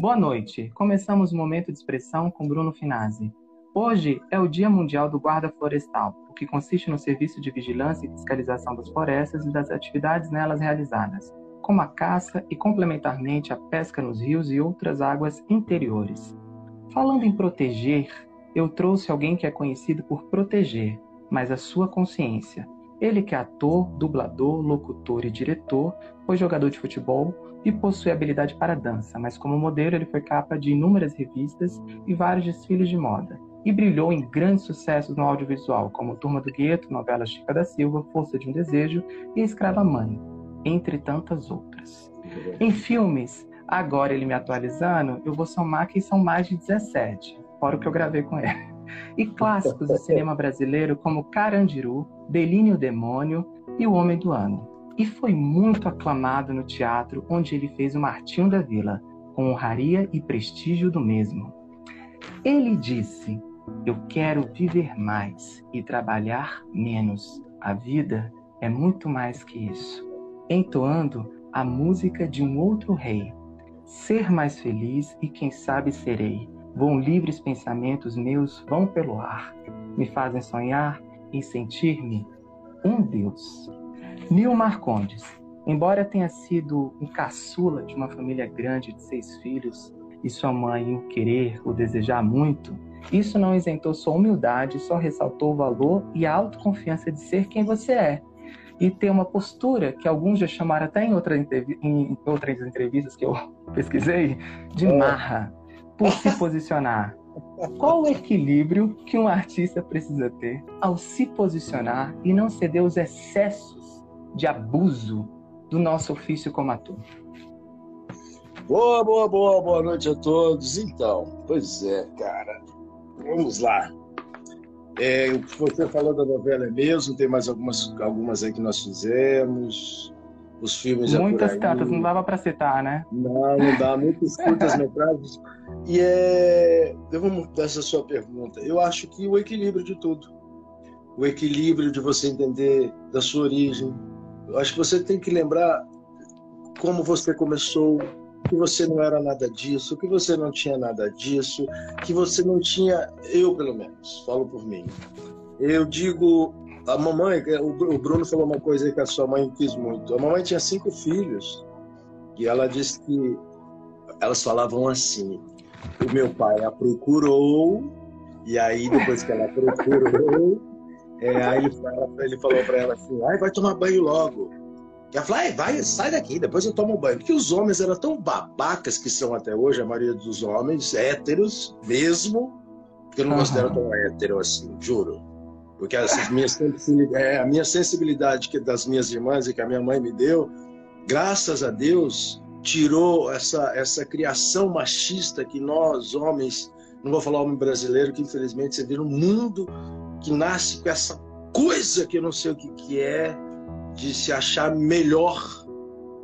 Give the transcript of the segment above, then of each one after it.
Boa noite. Começamos o momento de expressão com Bruno Finazzi. Hoje é o Dia Mundial do Guarda Florestal, o que consiste no serviço de vigilância e fiscalização das florestas e das atividades nelas realizadas, como a caça e, complementarmente, a pesca nos rios e outras águas interiores. Falando em proteger, eu trouxe alguém que é conhecido por proteger, mas a sua consciência. Ele que é ator, dublador, locutor e diretor, foi jogador de futebol, e possui habilidade para dança, mas como modelo ele foi capa de inúmeras revistas e vários desfiles de moda. E brilhou em grandes sucessos no audiovisual, como Turma do Gueto, novela Chica da Silva, Força de um Desejo e Escrava Mãe, entre tantas outras. Em filmes, agora ele me atualizando, eu vou somar que são mais de 17, fora o que eu gravei com ele. E clássicos do cinema brasileiro como Carandiru, Beline o Demônio e O Homem do Ano e foi muito aclamado no teatro onde ele fez o Martinho da Vila, com honraria e prestígio do mesmo. Ele disse: Eu quero viver mais e trabalhar menos. A vida é muito mais que isso. Entoando a música de um outro rei. Ser mais feliz e quem sabe serei. Vão livres pensamentos meus, vão pelo ar. Me fazem sonhar e sentir-me um Deus. Nil Marcondes, embora tenha sido um caçula de uma família grande de seis filhos e sua mãe o querer, o desejar muito, isso não isentou sua humildade, só ressaltou o valor e a autoconfiança de ser quem você é. E ter uma postura que alguns já chamaram até em, outra em outras entrevistas que eu pesquisei, de é. marra, por se posicionar. Qual o equilíbrio que um artista precisa ter ao se posicionar e não ceder aos excessos de abuso do nosso ofício como ator. Boa, boa, boa, boa noite a todos. Então, pois é, cara. Vamos lá. É, você falou da novela é mesmo, tem mais algumas, algumas aí que nós fizemos. Os filmes Muitas tantas, não dava para citar, né? Não, não dá. Muitas curtas metragens. E é. Eu vou mudar essa sua pergunta. Eu acho que o equilíbrio de tudo. O equilíbrio de você entender da sua origem, eu acho que você tem que lembrar como você começou, que você não era nada disso, que você não tinha nada disso, que você não tinha, eu pelo menos, falo por mim. Eu digo, a mamãe, o Bruno falou uma coisa aí que a sua mãe quis muito. A mamãe tinha cinco filhos e ela disse que elas falavam assim: o meu pai a procurou e aí depois que ela procurou é, aí ele, ele falou para ela assim: Ai, vai tomar banho logo. E ela falou: Ai, vai, sai daqui, depois eu tomo banho. Porque os homens eram tão babacas que são até hoje, a maioria dos homens, héteros mesmo, que eu não uhum. considero tão hétero assim, juro. Porque é, a minha sensibilidade que das minhas irmãs e que a minha mãe me deu, graças a Deus, tirou essa, essa criação machista que nós, homens, não vou falar homem brasileiro, que infelizmente você vê no mundo que nasce com essa coisa que eu não sei o que, que é, de se achar melhor,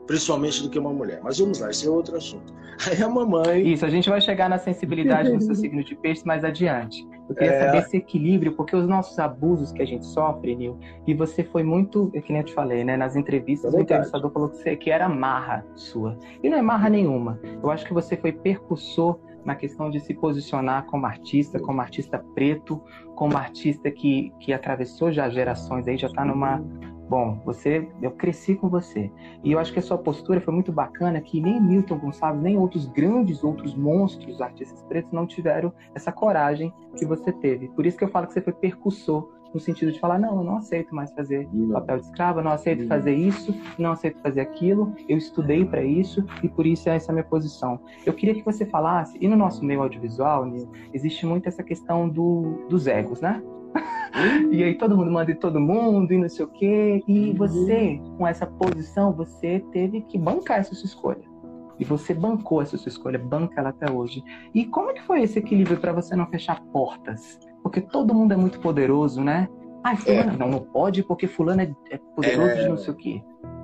principalmente do que uma mulher. Mas vamos lá, esse é outro assunto. Aí a mamãe. Isso, a gente vai chegar na sensibilidade do seu signo de peixe mais adiante. Eu queria é... saber esse equilíbrio, porque os nossos abusos que a gente sofre, Nil, e você foi muito, é que nem eu te falei, né? Nas entrevistas, é o entrevistador falou que, você, que era marra sua. E não é marra nenhuma. Eu acho que você foi percussor na questão de se posicionar como artista, como artista preto, como artista que, que atravessou já gerações aí, já está numa. Bom, você, eu cresci com você. E eu acho que a sua postura foi muito bacana, que nem Milton Gonçalves, nem outros grandes, outros monstros artistas pretos não tiveram essa coragem que você teve. Por isso que eu falo que você foi percussor no sentido de falar, não, eu não aceito mais fazer não. papel de escrava, não aceito não. fazer isso, não aceito fazer aquilo, eu estudei para isso e por isso essa é a minha posição. Eu queria que você falasse, e no nosso meio audiovisual, existe muito essa questão do, dos egos, né? e aí todo mundo manda em todo mundo e não sei o quê. E uhum. você, com essa posição, você teve que bancar essa sua escolha. E você bancou essa sua escolha, banca ela até hoje. E como é que foi esse equilíbrio para você não fechar portas? Porque todo mundo é muito poderoso, né? Ah, fulano, é. não, não pode porque fulano é, é poderoso é... de não sei o quê.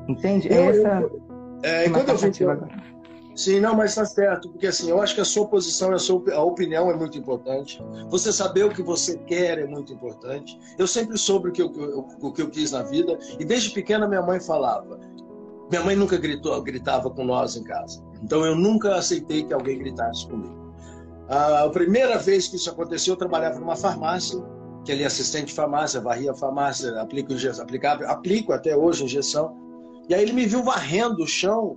Entende? É essa. Eu, é, quando eu vi Sim, não, mas está certo, porque assim, eu acho que a sua posição, a sua a opinião é muito importante. Você saber o que você quer é muito importante. Eu sempre soube o que eu, o que eu quis na vida, e desde pequena minha mãe falava: Minha mãe nunca gritou, gritava com nós em casa. Então eu nunca aceitei que alguém gritasse comigo. A primeira vez que isso aconteceu, eu trabalhava numa farmácia, que ele é assistente de farmácia, varria a farmácia, aplico, aplicava, aplico até hoje injeção. E aí ele me viu varrendo o chão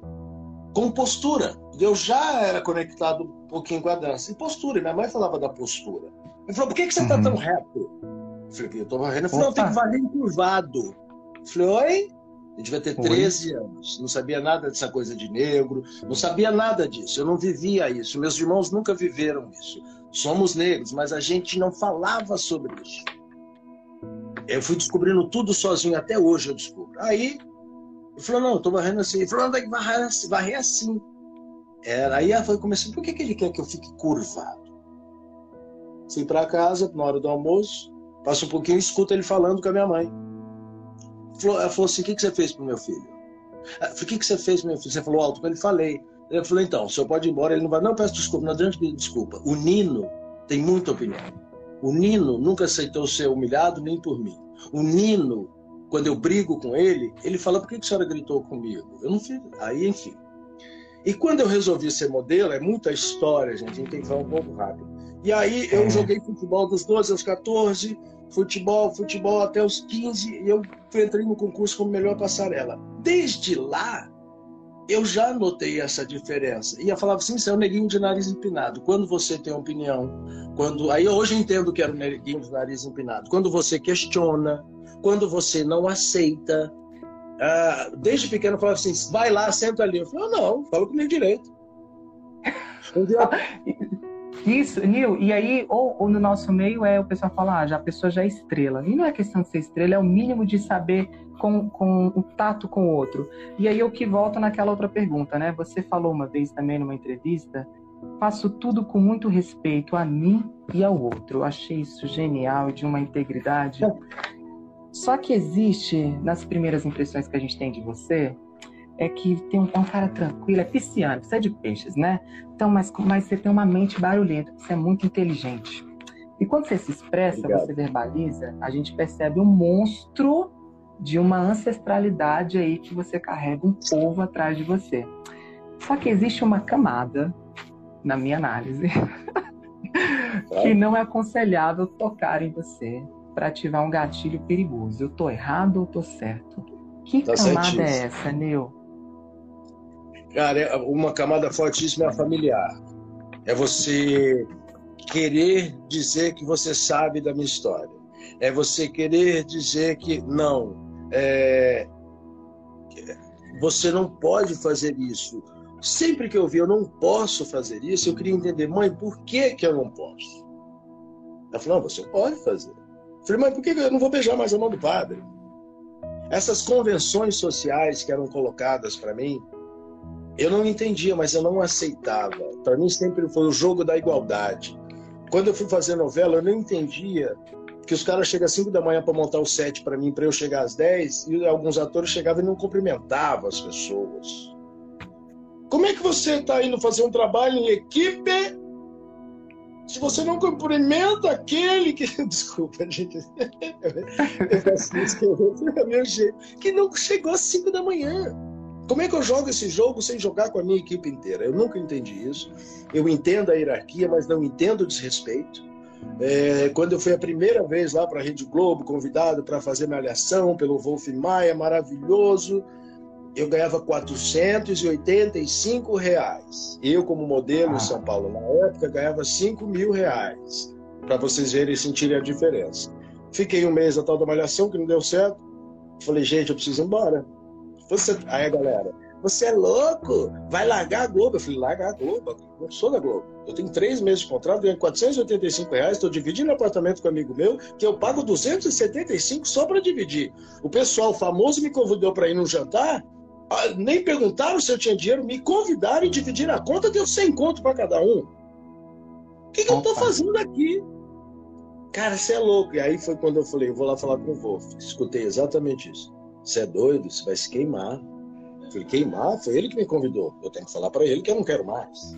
com postura. Eu já era conectado um pouquinho com a dança. E postura, minha mãe falava da postura. Ele falou, por que, que você está uhum. tão reto? Eu falei, eu estou varrendo. Ele falou, não, tem que varrer encurvado. Eu falei, oi? Eu devia ter 13 Oi. anos, não sabia nada dessa coisa de negro, não sabia nada disso, eu não vivia isso, meus irmãos nunca viveram isso. Somos negros, mas a gente não falava sobre isso. Eu fui descobrindo tudo sozinho, até hoje eu descubro. Aí, ele falou, não, eu tô varrendo assim. Ele falou, não, tem que varrer assim. Varrer assim. Era, aí eu comecei, por que, que ele quer que eu fique curvado? Fui para casa, na hora do almoço, passo um pouquinho e escuto ele falando com a minha mãe. Ela falou assim: o que, que você fez pro meu filho? O que, que você fez meu filho? Você falou alto com ele, falei. Ele falou, então, o senhor pode ir embora. Ele não vai, não, peço desculpa, não adianta pedir desculpa. O Nino tem muita opinião. O Nino nunca aceitou ser humilhado nem por mim. O Nino, quando eu brigo com ele, ele fala, por que, que a senhora gritou comigo? Eu não fiz. Aí, enfim. E quando eu resolvi ser modelo, é muita história, gente, a gente tem que falar um pouco rápido. E aí eu é. joguei futebol dos 12 aos 14, futebol, futebol até os 15, e eu entrei no concurso como melhor passarela. Desde lá, eu já notei essa diferença. E eu falava assim, você é um neguinho de nariz empinado. Quando você tem opinião, quando aí hoje eu entendo que era um neguinho de nariz empinado. Quando você questiona, quando você não aceita. Ah, desde pequeno eu falava assim, vai lá, senta ali. Eu falei, não, fala comigo direito. Um dia, Isso, Nil, e aí, ou, ou, no nosso meio é o pessoal fala, ah, já, a pessoa já é estrela. E não é questão de ser estrela, é o mínimo de saber com, com o tato com o outro. E aí eu que volto naquela outra pergunta, né? Você falou uma vez também numa entrevista, faço tudo com muito respeito a mim e ao outro. Eu achei isso genial, de uma integridade. Só que existe, nas primeiras impressões que a gente tem de você, é que tem um, é um cara tranquilo, é pisciano, você é de peixes, né? Então, mas, mas você tem uma mente barulhenta, você é muito inteligente. E quando você se expressa, Obrigado. você verbaliza, a gente percebe um monstro de uma ancestralidade aí que você carrega um povo atrás de você. Só que existe uma camada, na minha análise, que não é aconselhável tocar em você para ativar um gatilho perigoso. Eu tô errado ou tô certo? Que tá camada certíssimo. é essa, Neu? Cara, é uma camada fortíssima é a familiar. É você querer dizer que você sabe da minha história. É você querer dizer que não, é, você não pode fazer isso. Sempre que eu vi eu não posso fazer isso, eu queria entender, mãe, por que, que eu não posso? Ela falou, não, você pode fazer. Eu falei, mãe, por que eu não vou beijar mais a mão do padre? Essas convenções sociais que eram colocadas para mim, eu não entendia, mas eu não aceitava. Para mim sempre foi o jogo da igualdade. Quando eu fui fazer novela, eu não entendia que os caras chegam às 5 da manhã para montar o set para mim, para eu chegar às 10, e alguns atores chegavam e não cumprimentavam as pessoas. Como é que você está indo fazer um trabalho em equipe se você não cumprimenta aquele que. Desculpa, gente. Eu faço isso que eu... meu jeito. Que não chegou às 5 da manhã. Como é que eu jogo esse jogo sem jogar com a minha equipe inteira? Eu nunca entendi isso. Eu entendo a hierarquia, mas não entendo o desrespeito. É, quando eu fui a primeira vez lá para a Rede Globo, convidado para fazer minha alhação pelo Wolf Maia, maravilhoso, eu ganhava 485 reais. Eu, como modelo em São Paulo, na época, ganhava 5 mil reais. Para vocês verem e sentirem a diferença. Fiquei um mês na tal da malhação, que não deu certo. Falei, gente, eu preciso ir embora. Você... Aí a galera, você é louco? Vai largar a Globo? Eu falei, largar a Globo? Eu sou da Globo. Eu tenho três meses de contrato, ganho 485 reais, estou dividindo apartamento com um amigo meu, que eu pago 275 só para dividir. O pessoal famoso me convidou para ir num jantar, ah, nem perguntaram se eu tinha dinheiro, me convidaram e dividiram a conta, deu 100 conto para cada um. O que, que eu estou fazendo aqui? Cara, você é louco. E aí foi quando eu falei, eu vou lá falar com o Wolf. Escutei exatamente isso. Você é doido, você vai se queimar. Eu falei, queimar? Foi ele que me convidou. Eu tenho que falar para ele que eu não quero mais.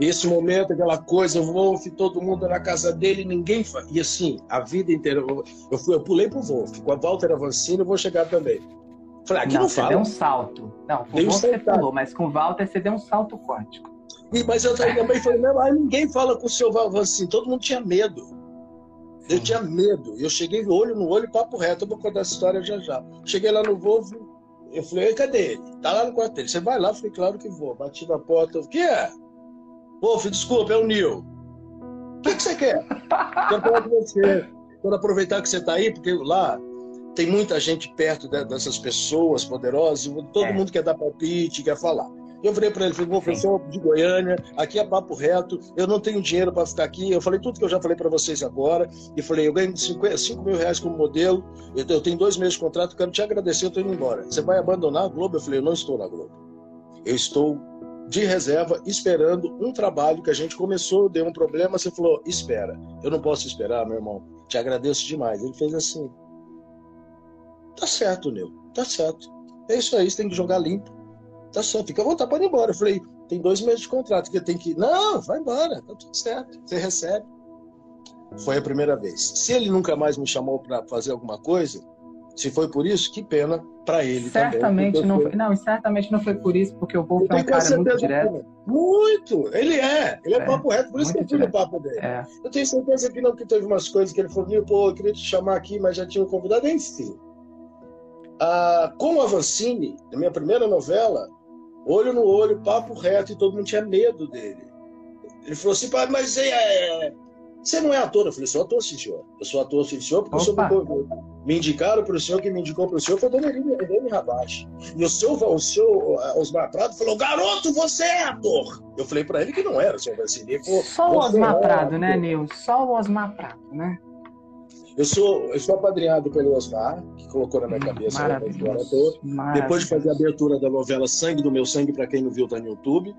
Esse momento, aquela coisa, o Wolf, todo mundo na casa dele, ninguém. E assim, a vida inteira. Eu, fui, eu pulei pro Wolf. Com a Walter Avancini, eu vou chegar também. Falei, aqui não, não você fala. deu um salto. Não, com você pulou, mas com o Walter você deu um salto quântico. E, mas eu também falei, não, ninguém fala com o seu assim, todo mundo tinha medo. Eu tinha medo. Eu cheguei olho no olho, papo reto. Eu vou contar essa história já já. Cheguei lá no Volvo, eu falei, cadê ele? Tá lá no quarto dele. Você vai lá? Eu falei, claro que vou. Bati na porta. O que é? Wolf, desculpa, é o Nil. O que, que você quer? Quero falar com você. Quero aproveitar que você está aí, porque lá tem muita gente perto dessas pessoas poderosas, todo é. mundo quer dar palpite, quer falar. Eu falei para ele, falei, professor de Goiânia, aqui é papo reto, eu não tenho dinheiro para ficar aqui. Eu falei tudo que eu já falei para vocês agora. E falei, eu ganho 5 mil reais como modelo, eu tenho dois meses de contrato, quero te agradecer, eu estou indo embora. Você vai abandonar a Globo? Eu falei, eu não estou na Globo. Eu estou de reserva, esperando um trabalho que a gente começou, deu um problema, você falou, espera. Eu não posso esperar, meu irmão. Te agradeço demais. Ele fez assim. Tá certo, Neu. Tá certo. É isso aí, você tem que jogar limpo. Tá certo, fica à vontade, pode ir embora. Eu falei, tem dois meses de contrato, que tem que. Não, vai embora, tá tudo certo. Você recebe. Foi a primeira vez. Se ele nunca mais me chamou para fazer alguma coisa, se foi por isso, que pena para ele certamente também. Não, foi, não, certamente não foi por isso, porque o Wolf é um cara muito direto. Muito! Ele é, ele é, é papo reto, por isso que eu fui no papo dele. É. Eu tenho certeza que não, que teve umas coisas que ele falou, pô, eu queria te chamar aqui, mas já tinha um convidado, enfim. Ah, com a Vancini, na minha primeira novela, olho no olho, papo reto, e todo mundo tinha medo dele. Ele falou assim, pai, mas é, é, você não é ator? Eu falei, sou ator, sim, senhor. Eu sou ator, sim, senhor, porque Opa. eu sou me indicaram para o senhor, que me indicou para o senhor foi dona Irene Rabache. E o senhor, o senhor Osmar Prado falou: garoto, você é ator. Eu falei para ele que não era, o senhor Vassili. Só o Osmar é Prado, né, Nil? Só o Osmar Prado, né? Eu sou, eu sou apadrinhado pelo Osmar, que colocou na minha hum, cabeça Maravilhoso. Depois de fazer a abertura da novela Sangue do Meu Sangue, para quem não viu, tá no YouTube.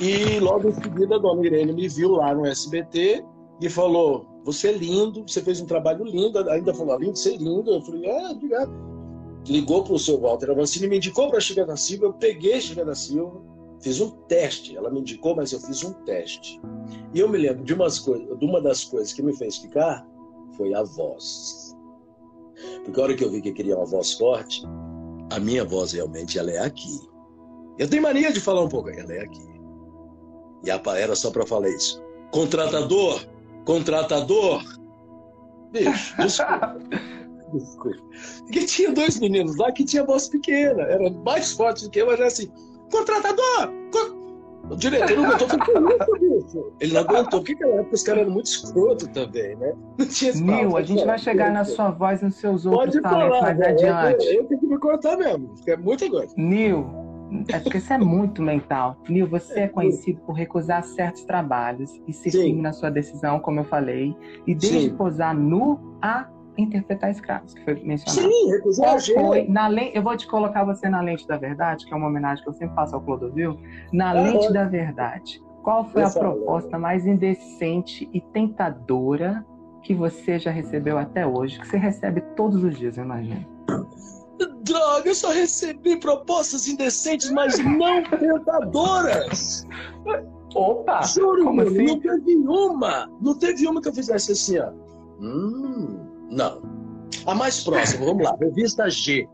E logo em seguida a dona Irene me viu lá no SBT e falou: Você é lindo, você fez um trabalho lindo. Ainda falou: Além de ser lindo, eu falei: Ah, obrigado. Ligou para o seu Walter Avancini, me indicou para a Chica da Silva. Eu peguei a Chica da Silva, fiz um teste. Ela me indicou, mas eu fiz um teste. E eu me lembro de, umas coisas, de uma das coisas que me fez ficar foi a voz. Porque a hora que eu vi que eu queria uma voz forte, a minha voz realmente ela é aqui. Eu tenho mania de falar um pouco, ela é aqui. E a era só para falar isso. Contratador, contratador. Bicho, desculpa. desculpa. Porque tinha dois meninos lá que tinha voz pequena, era mais forte do que eu, mas era assim, contratador! O diretor não aguentou, isso, Ele não aguentou, porque naquela época os caras eram muito escroto também, né? Não tinha Nil, a gente vai chegar na sua voz e nos seus outros Pode talentos mais é, adiante. Eu, eu, tenho que me cortar mesmo, é muita coisa. Nil, é porque você é muito mental. Nil, você é conhecido por recusar certos trabalhos e ser firme na sua decisão, como eu falei, e desde Sim. posar nu a interpretar escravos, que foi mencionado. Sim, recusar foi, na lei, Eu vou te colocar você na lente da verdade, que é uma homenagem que eu sempre faço ao Clodovil. Na lente da verdade, qual foi a proposta mais indecente e tentadora que você já recebeu até hoje, que você recebe todos os dias, eu imagino? Droga, eu só recebi propostas indecentes, mas não tentadoras. Opa! Juro, como assim? não teve uma. Não teve uma que eu fizesse assim, ó. Hum, não. A mais próxima, vamos lá. Revista G.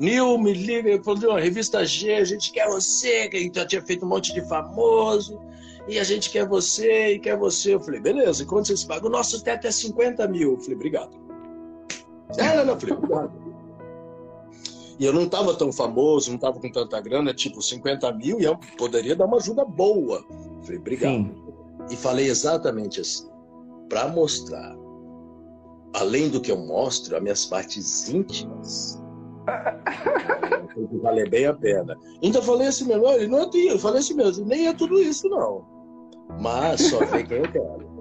Nil me liga e falou: revista G, a gente quer você, que a gente já tinha feito um monte de famoso, e a gente quer você, e quer você. Eu falei, beleza, e quanto vocês pagam? O nosso teto é 50 mil. Eu falei, obrigado. É, não, eu falei, obrigado. E eu não estava tão famoso, não estava com tanta grana, tipo 50 mil, e eu poderia dar uma ajuda boa. Falei, obrigado. Sim. E falei exatamente assim, para mostrar, além do que eu mostro, as minhas partes íntimas. Valer bem a pena. Ainda falei assim mesmo, ele não é eu falei assim mesmo, nem é tudo isso, não. Mas só vem quem eu quero.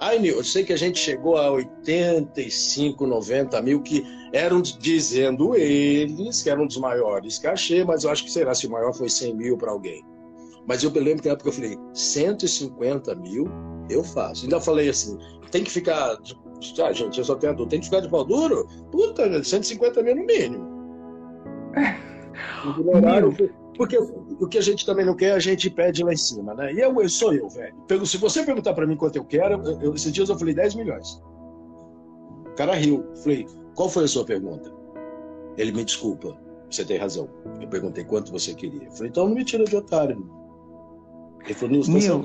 Ai, eu sei que a gente chegou a 85, 90 mil, que eram dizendo eles que eram dos maiores cachê, mas eu acho que será se o maior foi 100 mil para alguém. Mas eu me lembro que na época eu falei, 150 mil eu faço. Ainda falei assim, tem que ficar. Ah, gente, eu só tenho adulto, tem que ficar de pau duro? Puta, 150 mil no mínimo. Porque o que a gente também não quer, a gente pede lá em cima, né? E eu, eu sou eu, velho. Se você perguntar para mim quanto eu quero, eu, esses dias eu falei 10 milhões. O cara riu. Falei, qual foi a sua pergunta? Ele me desculpa, você tem razão. Eu perguntei quanto você queria. Eu falei, então não me tira de otário. Nil,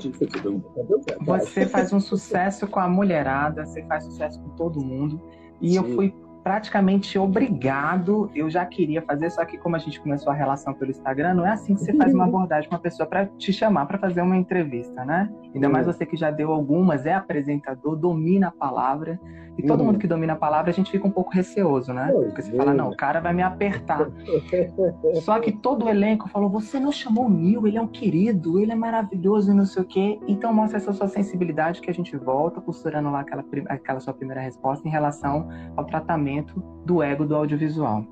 você faz um sucesso com a mulherada, você faz sucesso com todo mundo. E Sim. eu fui praticamente obrigado. Eu já queria fazer, só que como a gente começou a relação pelo Instagram, não é assim que você faz uma abordagem com uma pessoa para te chamar para fazer uma entrevista, né? Ainda mais você que já deu algumas, é apresentador, domina a palavra. E todo uhum. mundo que domina a palavra, a gente fica um pouco receoso, né? Porque você fala, não, o cara vai me apertar. Só que todo o elenco falou, você não chamou o Nil, ele é um querido, ele é maravilhoso e não sei o quê. Então mostra essa sua sensibilidade que a gente volta, costurando lá aquela, aquela sua primeira resposta em relação ao tratamento do ego do audiovisual.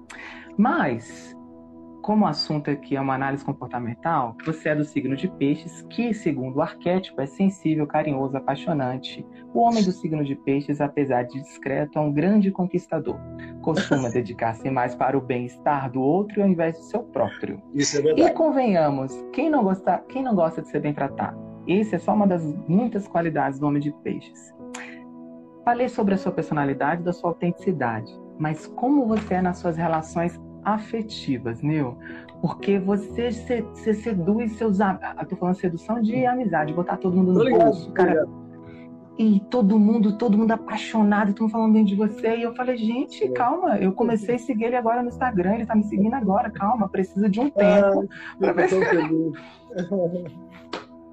Mas como o assunto aqui é uma análise comportamental, você é do signo de peixes, que, segundo o arquétipo, é sensível, carinhoso, apaixonante. O homem do signo de peixes, apesar de discreto, é um grande conquistador. Costuma dedicar-se mais para o bem-estar do outro ao invés do seu próprio. Isso é verdade. E convenhamos, quem não, gosta, quem não gosta de ser bem tratado? Essa é só uma das muitas qualidades do homem de peixes. Falei sobre a sua personalidade, da sua autenticidade, mas como você é nas suas relações afetivas, Nil. Porque você, se, se seduz seus amigos. Eu tô falando sedução de amizade, botar todo mundo no bolso, cara. E todo mundo, todo mundo apaixonado, mundo falando bem de você. E eu falei, gente, calma, eu comecei a seguir ele agora no Instagram, ele tá me seguindo agora, calma, precisa de um tempo. Ah, pra ver se...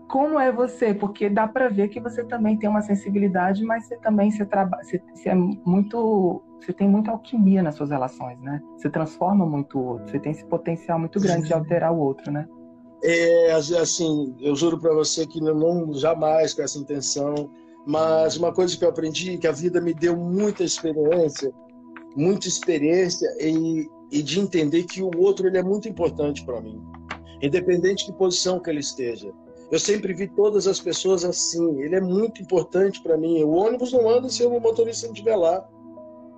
como é você, porque dá para ver que você também tem uma sensibilidade, mas você também você trabalha, você, você, é muito, você tem muita alquimia nas suas relações, né? Você transforma muito o outro, você tem esse potencial muito grande de alterar o outro, né? É, assim, eu juro para você que não, não jamais com essa intenção, mas uma coisa que eu aprendi, que a vida me deu muita experiência, muita experiência e, e de entender que o outro ele é muito importante para mim, independente de posição que ele esteja eu sempre vi todas as pessoas assim. Ele é muito importante para mim. O ônibus não anda se o motorista não estiver lá.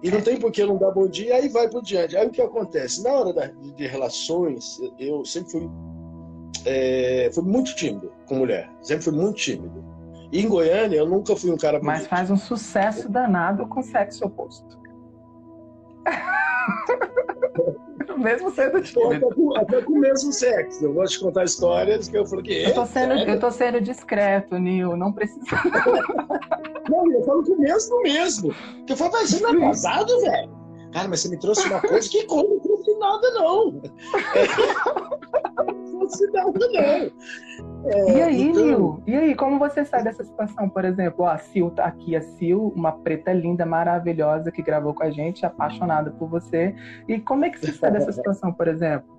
E não tem por que não dar bom dia, aí vai por diante. Aí o que acontece? Na hora da, de relações, eu sempre fui, é, fui muito tímido com mulher. Sempre fui muito tímido. E em Goiânia, eu nunca fui um cara. Bonito. Mas faz um sucesso danado com sexo oposto. mesmo sendo tímido. Até com, até com o mesmo sexo. Eu vou te contar histórias que eu falei que. Eu tô sendo, eu tô sendo discreto, Nil. Não precisa. não, eu falo com o mesmo mesmo. Porque eu falo, vai ser casado, velho. Cara, mas você me trouxe uma coisa que coisa, não trouxe nada, não. não nada, não. É, e aí, então... Nil? E aí, como você sai dessa situação? Por exemplo, ó, a Sil tá aqui, a Sil, uma preta linda, maravilhosa, que gravou com a gente, apaixonada por você. E como é que você sai dessa situação, por exemplo?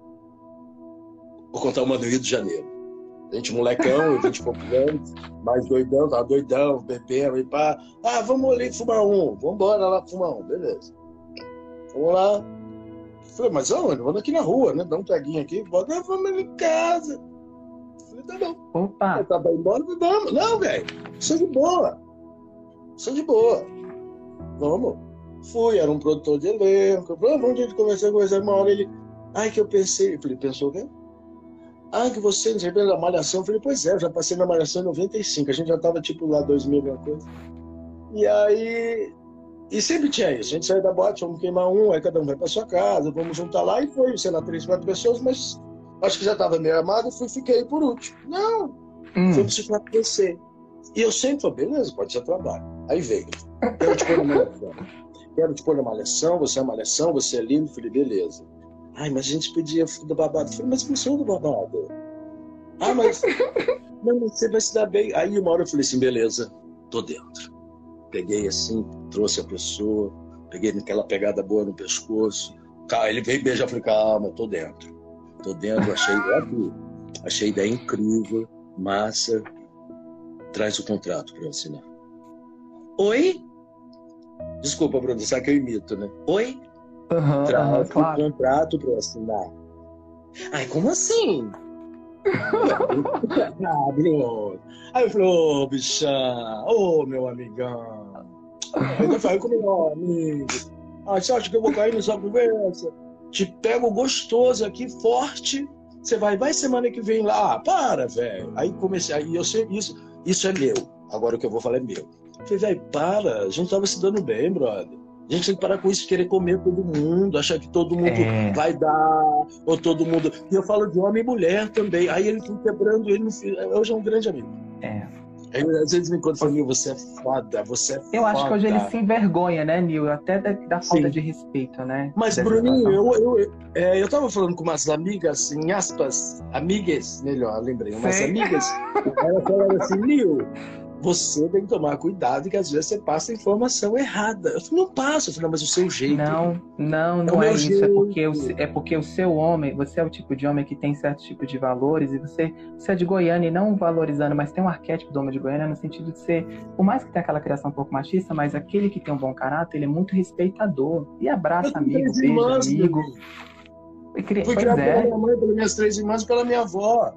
Vou contar uma do Rio de Janeiro. A gente, molecão, 20 e poucos anos, mais doidão, tava doidão, bebendo e pá. Ah, vamos ali fumar um, vamos embora lá fumar um, beleza. Vamos lá. Falei, mas aonde? Vamos aqui na rua, né? Dá um peguinho aqui, bota, vamos em casa. Falei, tá bom. Opa! Eu tava embora, vamos. Não, velho, sou de boa. Sou de boa. Vamos. Fui, era um produtor de elenco. Vamos, um dia de conversar, conversar, uma hora ele. Ai, que eu pensei. Eu falei, pensou o quê? Ah, que você, de repente, da Malhação. Eu falei, pois é, eu já passei na Malhação em 95. A gente já tava, tipo, lá 2000, alguma coisa. E aí. E sempre tinha isso. A gente saiu da boate, vamos queimar um, aí cada um vai para sua casa, vamos juntar lá. E foi, sei lá, três, quatro pessoas, mas acho que já estava meio amado e fui, fiquei por último. Não, hum. fui conhecer. E eu sempre falei, beleza, pode ser trabalho. Aí veio, quero te pôr na malhação. Quero te pôr na malhação, você é malhação, você é lindo. Falei, beleza. Ai, mas a gente pedia do babado. Falei, mas não sou do babado. Ah, mas, mas você vai se dar bem. Aí uma hora eu falei assim, beleza, tô dentro. Peguei assim, trouxe a pessoa, peguei aquela pegada boa no pescoço. Ele veio beijar, falei, calma, tô dentro. Tô dentro, achei achei ideia incrível, massa. Traz o contrato para eu assinar. Oi? Desculpa, Bruno, sabe que eu imito, né? Oi? Uhum, Traz uhum, claro. o contrato para eu assinar. Ai, como assim? ah, Bruno. Aí eu falei, ô, oh, bichão, ô, oh, meu amigão. Aí eu falei com meu amigo. Ah, você acha que eu vou cair nessa conversa? te pego gostoso aqui, forte. Você vai, vai semana que vem lá. Ah, para, velho. Aí comecei, aí eu sei, isso, isso é meu. Agora o que eu vou falar é meu. falei, velho, para, a gente tava se dando bem, brother. A gente tem que parar com isso, querer comer todo mundo, achar que todo mundo é. vai dar, ou todo mundo. E eu falo de homem e mulher também. Aí ele foi quebrando, ele hoje é um grande amigo. É. Aí, às vezes me conta Nil, você é foda, você é foda. Eu acho que hoje ele se envergonha, né, Nil? Até da, da falta Sim. de respeito, né? Mas, Bruninho, eu, eu, é, eu tava falando com umas amigas, em aspas, amigas, melhor, lembrei, umas amigas. Elas falaram assim, Nil, você tem que tomar cuidado que às vezes você passa informação errada. Eu falei, não passo, eu falei, não, mas o seu jeito. Não, não, não é, é isso. É porque, o, é porque o seu homem, você é o tipo de homem que tem certo tipo de valores e você, você é de Goiânia e não valorizando, mas tem um arquétipo do homem de Goiânia no sentido de ser, por mais que tenha aquela criação um pouco machista, mas aquele que tem um bom caráter, ele é muito respeitador e abraça amigo, beija irmãs, amigo. Fui criado é. pela minha mãe, pelas minhas três irmãs, pela minha avó.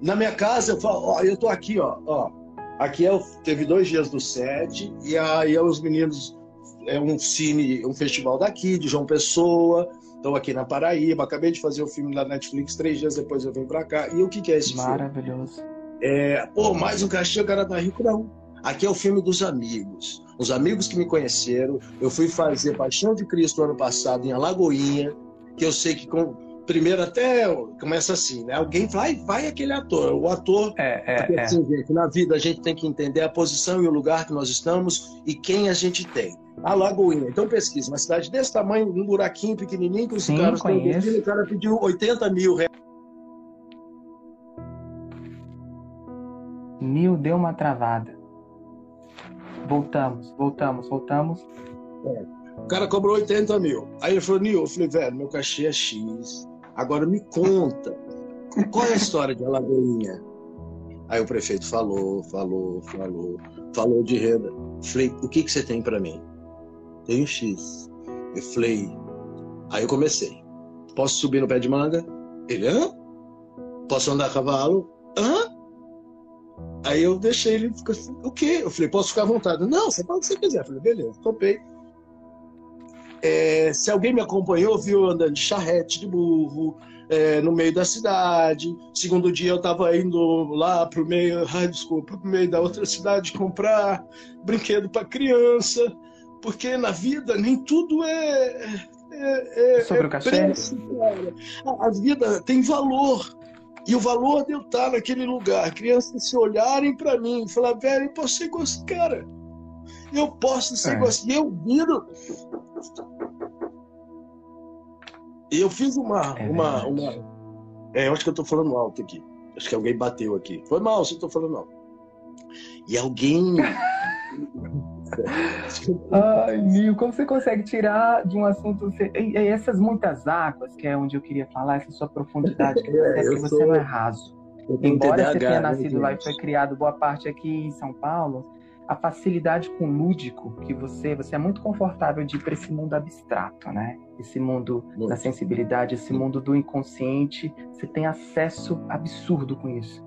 Na minha casa, eu falo, ó, eu tô aqui, ó, ó Aqui é, teve dois dias do SED, e aí é os meninos, é um cine, um festival daqui, de João Pessoa, estou aqui na Paraíba, acabei de fazer o filme da Netflix, três dias depois eu venho para cá. E o que, que é esse Maravilhoso. filme? Maravilhoso. É, pô, mais um cachê, o cara tá rico, não. Aqui é o filme dos amigos. Os amigos que me conheceram. Eu fui fazer Paixão de Cristo ano passado em Alagoinha, que eu sei que com, primeiro até começa assim, né? Alguém vai, vai aquele ator. O ator, é, é, assim, é. Gente, na vida a gente tem que entender a posição e o lugar que nós estamos e quem a gente tem. A Lagoinha. Então pesquisa, uma cidade desse tamanho, um buraquinho pequenininho, que os Sim, caras estão o cara pediu 80 mil reais. Nil deu uma travada. Voltamos, voltamos, voltamos. É. O cara cobrou 80 mil. Aí ele falou, Nil, eu falei, velho, meu cachê é X. Agora me conta, qual é a história de Alagoinha? Aí o prefeito falou, falou, falou, falou de renda. Falei, o que, que você tem para mim? Tenho X. Eu falei, aí eu comecei. Posso subir no pé de manga? Ele, hã? Posso andar a cavalo? Hã? Aí eu deixei ele, assim, o quê? Eu falei, posso ficar à vontade? Não, você pode o que você quiser. Eu falei, beleza, topei. É, se alguém me acompanhou, viu andando de charrete de burro é, no meio da cidade. Segundo dia eu estava indo lá para o meio, ai, desculpa, para o meio da outra cidade comprar brinquedo para criança, porque na vida nem tudo é, é, é sobre o cachê. Preço, a, a vida tem valor. E o valor de eu estar naquele lugar, crianças se olharem para mim e falar, velho, eu posso ser gostoso, cara. Eu posso ser é. gostoso. E eu viro e eu fiz uma. É uma, uma é, eu acho que eu tô falando alto aqui. Acho que alguém bateu aqui. Foi mal se eu tô falando alto. E alguém. Ai, Nil, como você consegue tirar de um assunto. Essas muitas águas, que é onde eu queria falar, essa sua profundidade, que você, é, que você não é raso. Embora você tenha né, nascido lá e foi criado boa parte aqui em São Paulo, a facilidade com o lúdico que você você é muito confortável de ir para esse mundo abstrato, né? Esse mundo muito. da sensibilidade, esse mundo do inconsciente, você tem acesso absurdo com isso.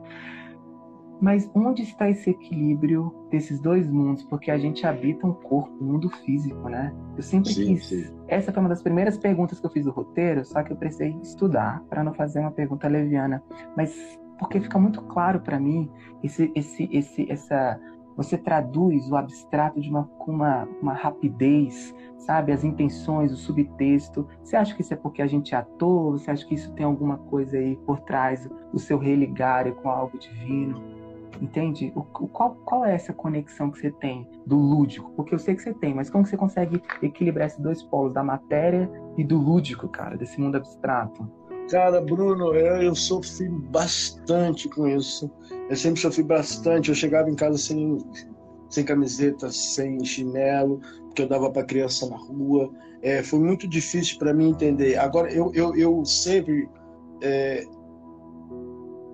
Mas onde está esse equilíbrio desses dois mundos? Porque a gente habita um corpo, um mundo físico, né? Eu sempre sim, quis. Sim. Essa foi uma das primeiras perguntas que eu fiz do roteiro, só que eu precisei estudar para não fazer uma pergunta leviana. Mas porque fica muito claro para mim esse, esse, esse, essa você traduz o abstrato de uma, com uma, uma rapidez, sabe? As intenções, o subtexto. Você acha que isso é porque a gente é ator? Você acha que isso tem alguma coisa aí por trás, o seu religário com algo divino? Entende? O, qual, qual é essa conexão que você tem do lúdico? Porque eu sei que você tem, mas como você consegue equilibrar esses dois polos, da matéria e do lúdico, cara, desse mundo abstrato? Cara, Bruno, eu, eu sofri bastante com isso. Eu sempre sofri bastante. Eu chegava em casa sem, sem camiseta, sem chinelo, porque eu dava para criança na rua. É, foi muito difícil para mim entender. Agora, eu, eu, eu sempre. É,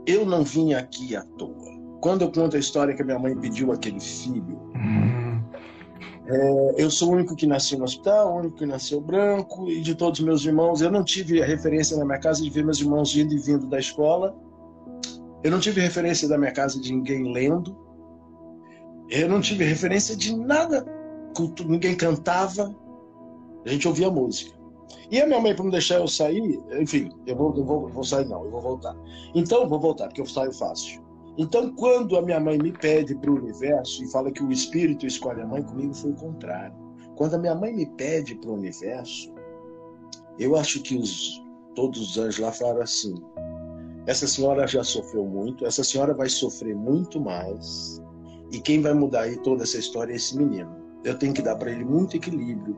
eu não vim aqui à toa. Quando eu conto a história que a minha mãe pediu aquele filho, uhum. É, eu sou o único que nasceu no hospital, o único que nasceu branco, e de todos os meus irmãos, eu não tive a referência na minha casa de ver meus irmãos indo e vindo da escola. Eu não tive referência da minha casa de ninguém lendo. Eu não tive referência de nada. Ninguém cantava. A gente ouvia música. E a minha mãe, para não deixar eu sair, enfim, eu vou, eu vou, vou sair, não, eu vou voltar. Então, vou voltar, porque eu saio fácil. Então, quando a minha mãe me pede para o universo e fala que o espírito escolhe a mãe, comigo foi o contrário. Quando a minha mãe me pede para o universo, eu acho que os, todos os anjos lá falaram assim: essa senhora já sofreu muito, essa senhora vai sofrer muito mais, e quem vai mudar aí toda essa história é esse menino. Eu tenho que dar para ele muito equilíbrio.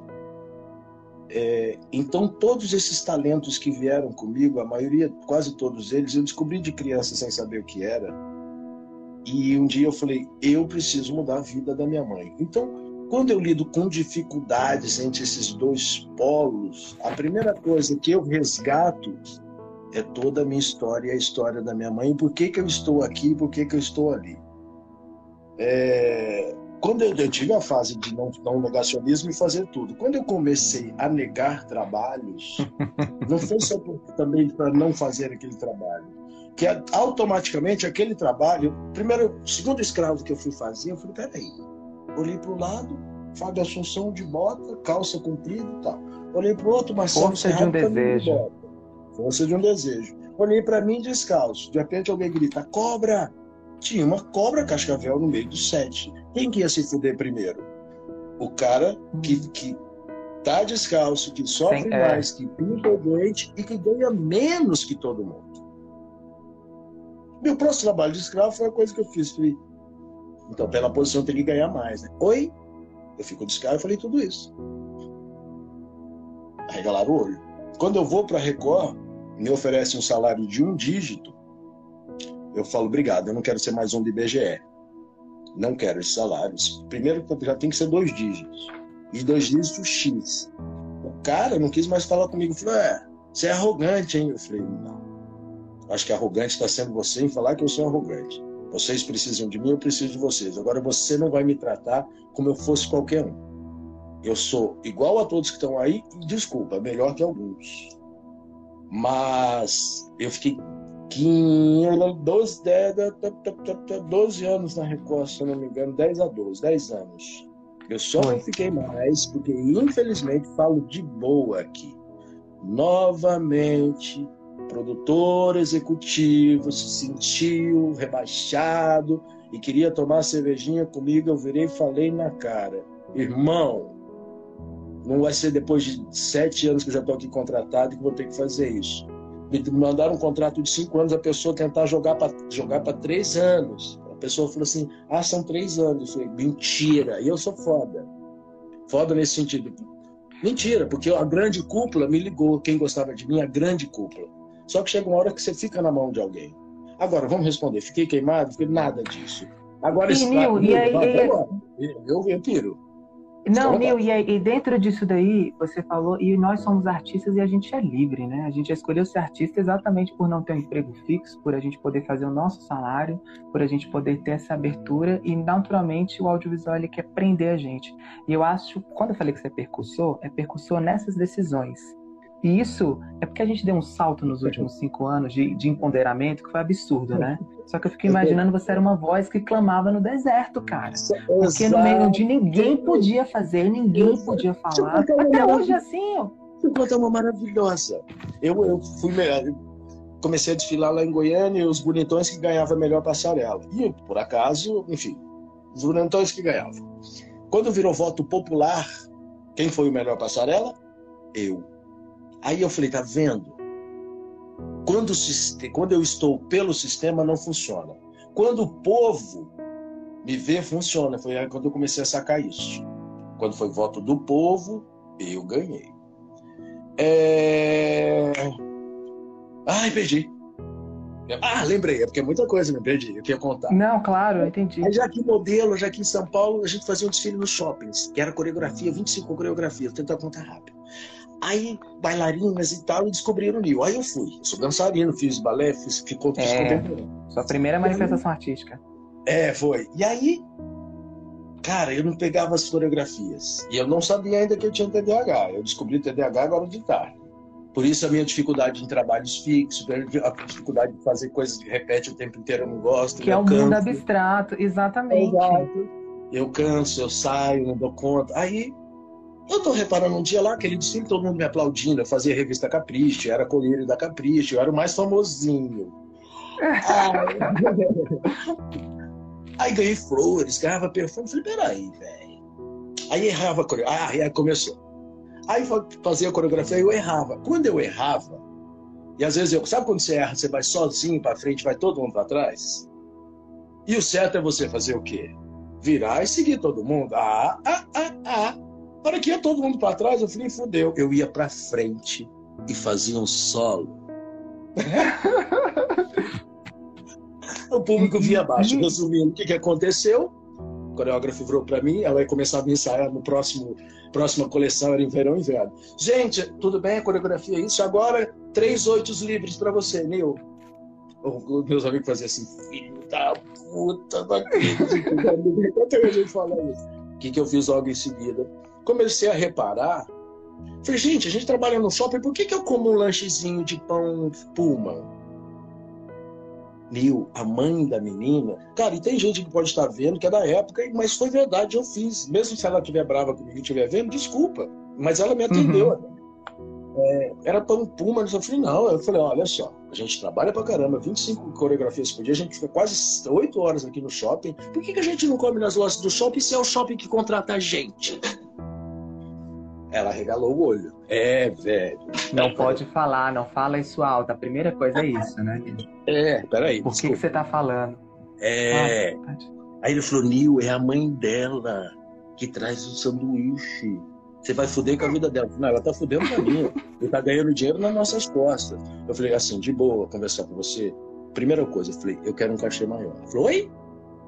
É, então, todos esses talentos que vieram comigo, a maioria, quase todos eles, eu descobri de criança sem saber o que era. E um dia eu falei: eu preciso mudar a vida da minha mãe. Então, quando eu lido com dificuldades entre esses dois polos, a primeira coisa que eu resgato é toda a minha história, a história da minha mãe, por que, que eu estou aqui, por que, que eu estou ali. É... Quando eu, eu, tive a fase de não, não negacionismo e fazer tudo, quando eu comecei a negar trabalhos, não foi só também para não fazer aquele trabalho, que automaticamente aquele trabalho, primeiro, o segundo escravo que eu fui fazer, eu falei, peraí, Olhei para o lado, Fábio Assunção de bota, calça comprida e tal. Olhei para o outro, Marcelo Força Serrado, de um desejo. De Força de um desejo. Olhei para mim descalço. De repente alguém grita, cobra! Tinha uma cobra cascavel no meio do sete. Quem que ia se fuder primeiro? O cara que, hum. que tá descalço, que sofre Sim, é. mais, que pinta o doente e que ganha menos que todo mundo. Meu próximo trabalho de escravo foi a coisa que eu fiz. Falei, então, pela posição, tem que ganhar mais. Né? Oi? Eu fico descarado e falei tudo isso. Arregalaram o olho. Quando eu vou para a Record, me oferece um salário de um dígito, eu falo, obrigado, eu não quero ser mais um do IBGE. Não quero esses salários. Primeiro, já tem que ser dois dígitos. E dois dígitos X. O cara não quis mais falar comigo. Falou, é, você é arrogante, hein? Eu falei, não. Acho que arrogante está sendo você em falar que eu sou arrogante. Vocês precisam de mim, eu preciso de vocês. Agora você não vai me tratar como eu fosse qualquer um. Eu sou igual a todos que estão aí e, desculpa, melhor que alguns. Mas eu fiquei 12, 12 anos na Record, se eu não me engano, 10 a 12, 10 anos. Eu só não fiquei mais porque, infelizmente, falo de boa aqui. Novamente, produtor executivo se sentiu rebaixado e queria tomar cervejinha comigo, eu virei e falei na cara: irmão, não vai ser depois de sete anos que eu já estou aqui contratado que vou ter que fazer isso. Me mandaram um contrato de cinco anos, a pessoa tentar jogar para jogar três anos. A pessoa falou assim: ah, são três anos. Eu falei: mentira, e eu sou foda. Foda nesse sentido. Mentira, porque a grande cúpula me ligou, quem gostava de mim, a grande cúpula. Só que chega uma hora que você fica na mão de alguém. Agora, vamos responder. Fiquei queimado? Fiquei nada disso. Agora, esse Nil, e aí, vai, eu, eu piro. Não, Nil, e, e dentro disso daí, você falou, e nós somos artistas e a gente é livre, né? A gente escolheu ser artista exatamente por não ter um emprego fixo, por a gente poder fazer o nosso salário, por a gente poder ter essa abertura, e naturalmente o audiovisual ele quer prender a gente. E eu acho, quando eu falei que você é percussor, é percussor nessas decisões. E isso é porque a gente deu um salto nos últimos cinco anos de, de empoderamento que foi absurdo, né? Só que eu fico imaginando você era uma voz que clamava no deserto, cara. Porque no meio onde ninguém podia fazer, ninguém podia falar. Até hoje é assim, ó. Vou contar uma maravilhosa. Eu, eu fui comecei a desfilar lá em Goiânia e os bonitões que ganhavam a melhor passarela. E, por acaso, enfim, os bonitões que ganhavam. Quando virou voto popular, quem foi o melhor passarela? Eu. Aí eu falei, tá vendo? Quando, quando eu estou pelo sistema, não funciona. Quando o povo me vê, funciona. Foi aí quando eu comecei a sacar isso. Quando foi voto do povo, eu ganhei. É... Ai, perdi. Ah, lembrei, é porque é muita coisa, me perdi, eu queria contar. Não, claro, eu entendi. Aí já aqui modelo, já aqui em São Paulo, a gente fazia um desfile nos shoppings, que era coreografia, 25 coreografias, vou tentar contar rápido. Aí, bailarinas e tal, e descobriram o Nil. Aí eu fui. Eu sou dançarino, fiz balé, fiz, ficou fiz é, Sua primeira manifestação artística. É, foi. E aí, cara, eu não pegava as coreografias. E eu não sabia ainda que eu tinha TDAH. Eu descobri TDAH agora de tarde. Por isso a minha dificuldade em trabalhos fixos, a dificuldade de fazer coisas que repete o tempo inteiro, eu não gosto. Que é um canso. mundo abstrato, exatamente. Eu canso, eu saio, não dou conta. Aí eu tô reparando um dia lá, aquele desfile, todo mundo me aplaudindo. Eu fazia revista Capricho, eu era colírio da Capricho, eu era o mais famosinho. Aí, aí ganhei flores, ganhava perfume. Falei, peraí, velho. Aí errava a coreografia. Ah, aí começou. Aí fazia a coreografia e eu errava. Quando eu errava, e às vezes eu. Sabe quando você erra, você vai sozinho para frente, vai todo mundo para trás? E o certo é você fazer o quê? Virar e seguir todo mundo. Ah, ah, ah, ah. Para que ia todo mundo para trás, eu falei, fudeu. Eu ia para frente e fazia um solo. o público via abaixo. Resumindo, o que, que aconteceu? O coreógrafo virou para mim, ela ia começar a me ensaiar no próximo próxima coleção, era em verão e inverno. Gente, tudo bem, a coreografia é isso. Agora, três oitos livres para você, Neil. Meus amigos faziam assim, filho da puta, não acredito. Até gente fala isso. O que, que eu fiz logo em seguida? Comecei a reparar. Falei, gente, a gente trabalha no shopping, por que, que eu como um lanchezinho de pão Puma? Nil, a mãe da menina. Cara, e tem gente que pode estar vendo que é da época, mas foi verdade, eu fiz. Mesmo se ela estiver brava comigo e estiver vendo, desculpa. Mas ela me atendeu. Uhum. É, era pão puma, eu falei, não. Eu falei, olha só, a gente trabalha pra caramba, 25 coreografias por dia, a gente fica quase 8 horas aqui no shopping. Por que, que a gente não come nas lojas do shopping se é o shopping que contrata a gente? Ela regalou o olho. É, velho. Não pode falar, não fala isso alto. A primeira coisa é isso, né? É, peraí. Por que, que você tá falando? É. Ah, Aí ele falou, Nil, é a mãe dela que traz o sanduíche. Você vai fuder com a vida dela. Não, ela tá fudendo com a minha. Ele tá ganhando dinheiro nas nossas costas. Eu falei assim, de boa, conversar com você. Primeira coisa, eu falei, eu quero um cachê maior. Ele falou, oi?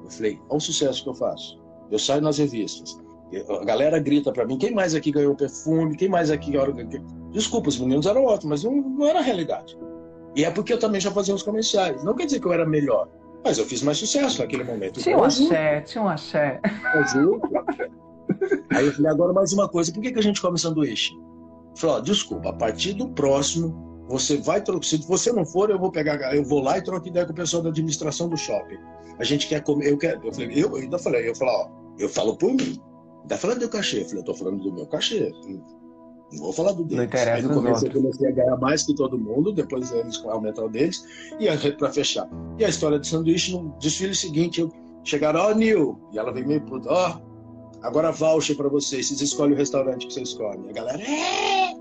Eu falei, olha o sucesso que eu faço. Eu saio nas revistas. A galera grita para mim, quem mais aqui ganhou perfume? Quem mais aqui... Desculpa, os meninos eram ótimos, mas não, não era a realidade. E é porque eu também já fazia os comerciais. Não quer dizer que eu era melhor, mas eu fiz mais sucesso naquele momento. Tinha um axé, tinha um axé. Aí eu falei, agora mais uma coisa, por que, que a gente come sanduíche? Eu falei, ó, desculpa, a partir do próximo, você vai trocar. Se você não for, eu vou pegar, eu vou lá e troco ideia com o pessoal da administração do shopping. A gente quer comer, eu quero. Eu, falei, eu, eu ainda falei, eu falei, ó, eu falo por mim. Tá falando do cachê? Eu falei, eu tô falando do meu cachê. Não vou falar do deles. Não interessa. Aí no começo eu comecei a ganhar mais que todo mundo, depois eles aumentaram deles, e para fechar. E a história do sanduíche, no desfile seguinte, eu chegaram, ó, oh, Nil, e ela veio meio puta, ó, oh, agora voucher para vocês, vocês escolhem o restaurante que vocês escolhem. A galera, é!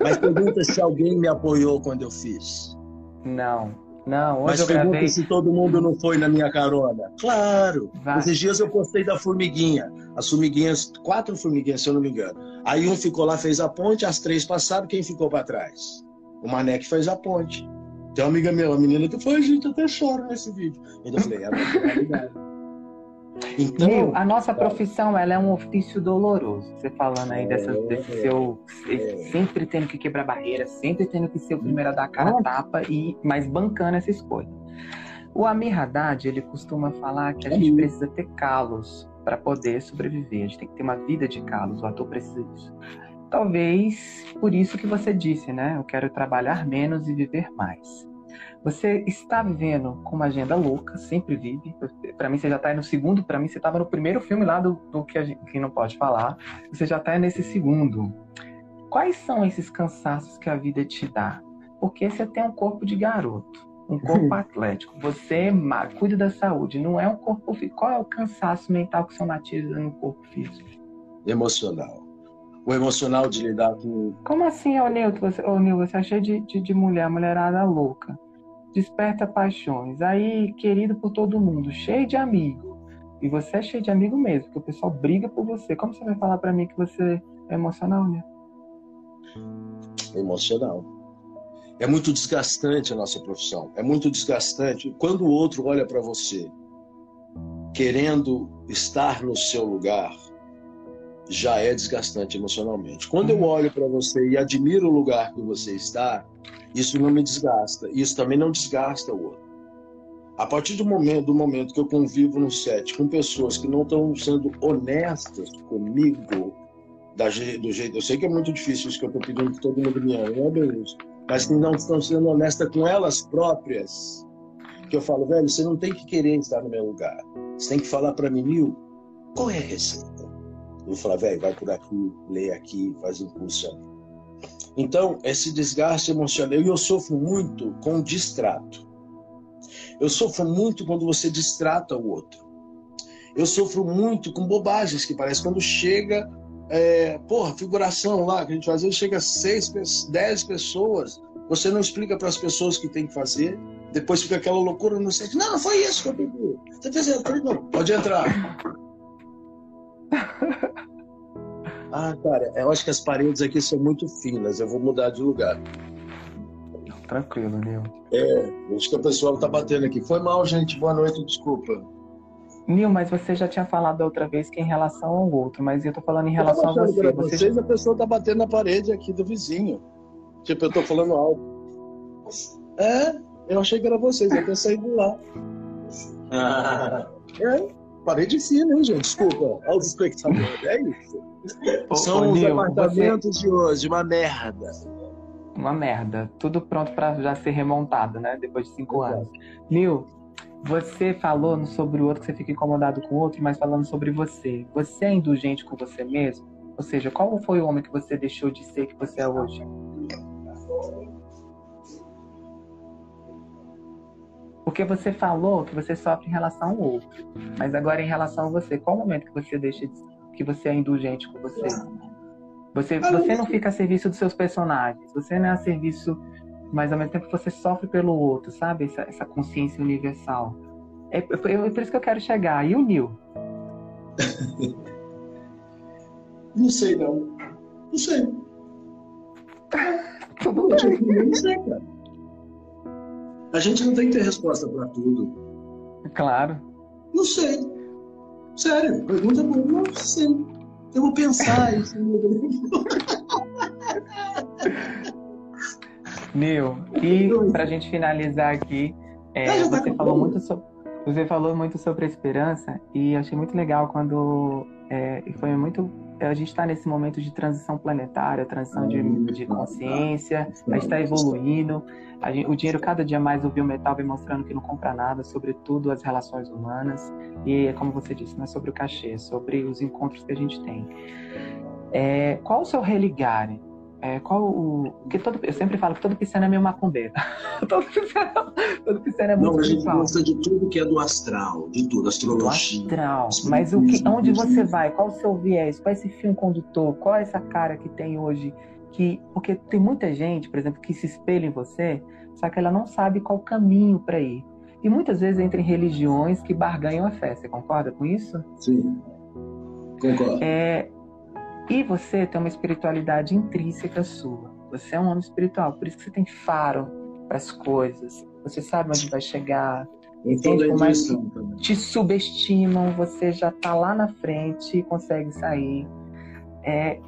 Mas pergunta se alguém me apoiou quando eu fiz. Não. Não, hoje Mas eu pergunta gravei... se todo mundo não foi na minha carona. Claro! Vai. Esses dias eu postei da formiguinha. As formiguinhas, quatro formiguinhas, se eu não me engano. Aí um ficou lá, fez a ponte, as três passaram, quem ficou para trás? O Mané que fez a ponte. Tem uma amiga minha, uma menina que foi, gente, até choro nesse vídeo. Então eu falei, é então, a nossa profissão ela é um ofício doloroso. Você falando aí dessa, é, desse seu. É. Sempre tendo que quebrar barreiras, sempre tendo que ser o primeiro a dar a cara a tapa, e, mas bancando essa escolha. O Amir Haddad, ele costuma falar que a gente precisa ter calos para poder sobreviver. A gente tem que ter uma vida de calos, o ator precisa disso. Talvez por isso que você disse, né? Eu quero trabalhar menos e viver mais. Você está vivendo com uma agenda louca, sempre vive. Para mim, você já está no segundo. Para mim, você estava no primeiro filme lá do, do que a gente que não pode falar. Você já está nesse segundo. Quais são esses cansaços que a vida te dá? Porque você tem um corpo de garoto, um corpo atlético. Você cuida da saúde. Não é um corpo físico. Qual é o cansaço mental que somatiza no corpo físico? Emocional o emocional de lidar com. Como assim, ô Nilton? Você, ô, Nil, você é cheio de, de, de mulher, mulherada louca desperta paixões. Aí, querido por todo mundo, cheio de amigo. E você é cheio de amigo mesmo, porque o pessoal briga por você. Como você vai falar para mim que você é emocional, né? Emocional. É muito desgastante a nossa profissão. É muito desgastante. Quando o outro olha para você querendo estar no seu lugar, já é desgastante emocionalmente. Quando eu olho para você e admiro o lugar que você está, isso não me desgasta. Isso também não desgasta o outro. A partir do momento, do momento que eu convivo no set com pessoas que não estão sendo honestas comigo, da, do jeito. Eu sei que é muito difícil isso que eu estou pedindo que todo mundo me ame, é beleza. Mas que não estão sendo honestas com elas próprias. Que eu falo, velho, você não tem que querer estar no meu lugar. Você tem que falar para mim, Nil, qual é a receita? Vou falar, velho, vai por aqui, lê aqui, faz impulso então, esse desgaste emocional, eu sofro muito com distrato. Eu sofro muito quando você distrata o outro. Eu sofro muito com bobagens que parece quando chega, é, porra, figuração lá que a gente faz, chega seis, dez pessoas, você não explica para as pessoas o que tem que fazer, depois fica aquela loucura no centro. Não, não foi isso que eu pedi. Você fez isso? Não, pode entrar. ah, cara, eu acho que as paredes aqui são muito finas, eu vou mudar de lugar. Tranquilo, Nil. É, acho que o pessoal tá batendo aqui. Foi mal, gente. Boa noite, desculpa. Nil, mas você já tinha falado outra vez que em relação ao outro, mas eu tô falando em relação a você. Pra você vocês, já... a pessoa tá batendo na parede aqui do vizinho. Tipo, eu tô falando alto. É, eu achei que era vocês, eu pensei saído lá. Ah. É, parede fina, hein, gente? Desculpa, aos espectadores. É isso. Ô, São ô, os Nil, apartamentos você... de hoje, uma merda. Uma merda. Tudo pronto para já ser remontado, né? Depois de cinco anos. Nil, você falou sobre o outro que você fica incomodado com o outro, mas falando sobre você. Você é indulgente com você mesmo? Ou seja, qual foi o homem que você deixou de ser que você é hoje? Porque você falou que você sofre em relação ao outro, mas agora em relação a você, qual o momento que você deixa de, que você é indulgente com você? Você, você não fica a serviço dos seus personagens, você não é a serviço mas ao mesmo tempo você sofre pelo outro, sabe? Essa, essa consciência universal. É, é, é, por isso que eu quero chegar. E o Nil? não sei, não. Não sei. Tudo bem. Não sei, cara. A gente não tem que ter resposta para tudo. Claro. Não sei. Sério, pergunta boa. Não sei. Eu vou pensar isso. Nil, e para a gente finalizar aqui, é, você falou muito sobre você falou muito sobre a esperança e achei muito legal quando é, foi muito a gente está nesse momento de transição planetária, transição de, de consciência, a gente está evoluindo, gente, o dinheiro cada dia mais o biometal vem mostrando que não compra nada, sobretudo as relações humanas. E como você disse, não é sobre o cachê, é sobre os encontros que a gente tem. É, qual o seu religar é, qual o. Porque todo, eu sempre falo que todo pisciano é meio macumbeiro. todo, pisciano, todo pisciano é muito Não, a gente gosta de tudo que é do astral, de tudo, astrologia. Do astral. Mas o que, onde você vai? Qual o seu viés? Qual é esse fio condutor? Qual é essa cara que tem hoje? Que, porque tem muita gente, por exemplo, que se espelha em você, só que ela não sabe qual caminho para ir. E muitas vezes entra em religiões que barganham a fé. Você concorda com isso? Sim. Concordo. É, e você tem uma espiritualidade intrínseca sua. Você é um homem espiritual, por isso que você tem faro para as coisas. Você sabe onde vai chegar. Entende como é te subestimam, você já está lá na frente e consegue sair. É,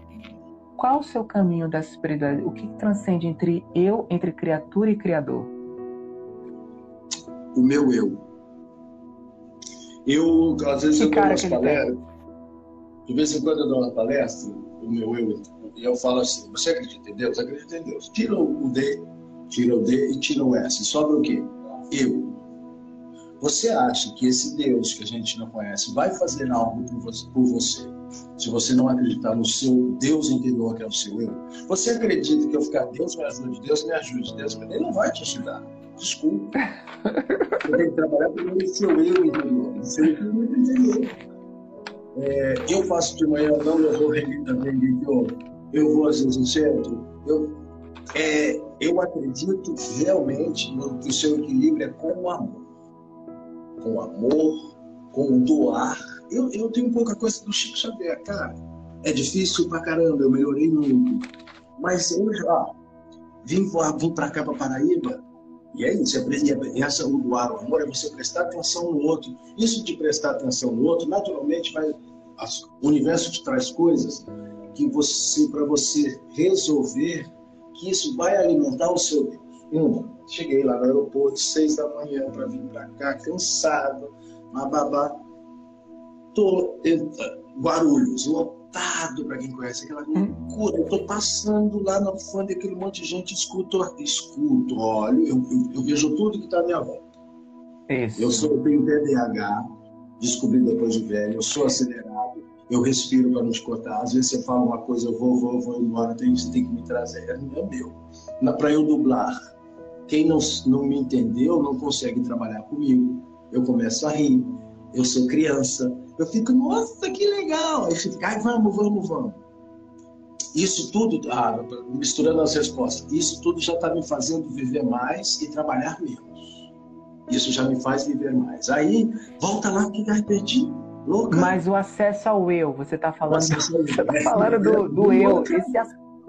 qual o seu caminho da espiritualidade? O que transcende entre eu, entre criatura e criador? O meu eu. Eu, às vezes, que eu cara que palestras, de vez em quando eu dou uma palestra, o meu eu, e eu falo assim: você acredita em Deus? Acredita em Deus. Tira o D, tira o D e tira o S. Sobra o quê? Eu. Você acha que esse Deus que a gente não conhece vai fazer algo por você, se você não acreditar no seu Deus interior, que é o seu eu? Você acredita que eu ficar, Deus me ajude, Deus me ajude, Deus me... Ele não vai te ajudar. Desculpa. Você tem que trabalhar pelo seu eu interior, o seu eu interior. É, eu faço de manhã, não eu vou também, eu, vou às vezes no centro. Eu, é, eu acredito realmente no, que o seu equilíbrio é com o amor. Com o amor, com o doar. Eu, eu tenho um pouco a coisa do Chico Xavier, cara. É difícil pra caramba, eu melhorei muito. Mas eu já vim, vim pra cá, pra Paraíba, e é isso, é, essa, o doar o amor é você prestar atenção no outro. Isso de prestar atenção no outro, naturalmente, vai, o universo te traz coisas que você, para você resolver, que isso vai alimentar o seu cheguei lá no aeroporto, seis da manhã, para vir para cá, cansado, babá. Tô, Guarulhos, lotado, para quem conhece aquela loucura. Eu tô passando lá na fã aquele monte de gente, escuto, escuto, olho, eu, eu, eu vejo tudo que está à minha volta. Isso. Eu sou, eu tenho TDAH, descobri depois de velho, eu sou acelerado, eu respiro para não escutar. Às vezes você fala uma coisa, eu vou, vou, vou embora, tem, você tem que me trazer. É meu. Para eu dublar, quem não, não me entendeu não consegue trabalhar comigo. Eu começo a rir, eu sou criança. Eu fico, nossa, que legal. Aí fica, ai, vamos, vamos, vamos. Isso tudo, ah, misturando as respostas, isso tudo já está me fazendo viver mais e trabalhar menos. Isso já me faz viver mais. Aí, volta lá que vai perdi. Louca. Mas o acesso ao eu, você está falando, você tá falando do, do eu. Esse,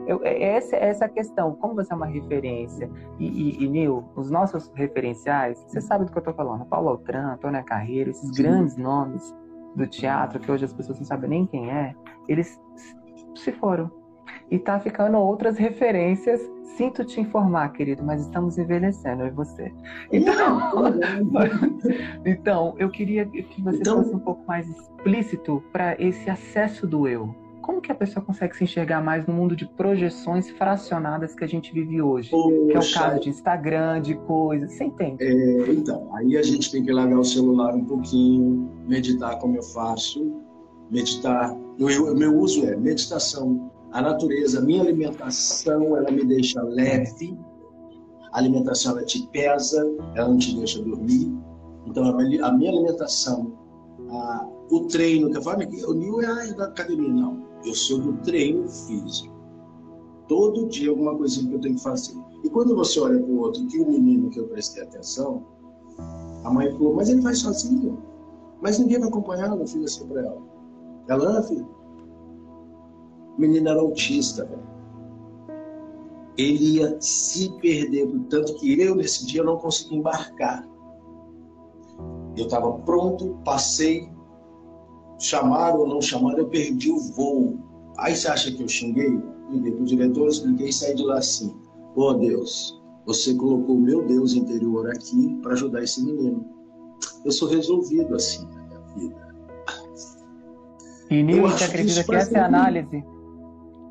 eu, é, essa, essa é a questão. Como você é uma referência, e, e, e Nil, os nossos referenciais, você sabe do que eu estou falando. Paulo Altran, Antônia Carreiro, esses Sim. grandes nomes do teatro, que hoje as pessoas não sabem nem quem é, eles se foram e tá ficando outras referências. Sinto te informar, querido, mas estamos envelhecendo, e você. Então, então eu queria que você então... fosse um pouco mais explícito para esse acesso do eu. Como que a pessoa consegue se enxergar mais no mundo de projeções fracionadas que a gente vive hoje? Poxa. Que é o caso de Instagram, de coisas. Você entende? É, então, aí a gente tem que largar o celular um pouquinho, meditar como eu faço. Meditar. O meu uso é meditação, a natureza, a minha alimentação, ela me deixa leve. A alimentação, ela te pesa, ela não te deixa dormir. Então, a minha alimentação, a, o treino, que eu falo o Nil é da academia. Não, eu sou do treino físico. Todo dia alguma coisinha que eu tenho que fazer. E quando você olha para o outro, que o menino que eu prestei atenção, a mãe falou, mas ele vai sozinho. Mas ninguém vai acompanhar, eu fiz assim para ela. Ela, ah, filho, o menino era autista, velho. Ele ia se perder, tanto que eu, nesse dia, não consegui embarcar. Eu estava pronto, passei, chamaram ou não chamaram, eu perdi o voo. Aí você acha que eu xinguei? Liguei para o diretor, expliquei e saí de lá assim. Oh Deus, você colocou o meu Deus interior aqui para ajudar esse menino. Eu sou resolvido assim na minha vida. E você acredita que, que essa é a análise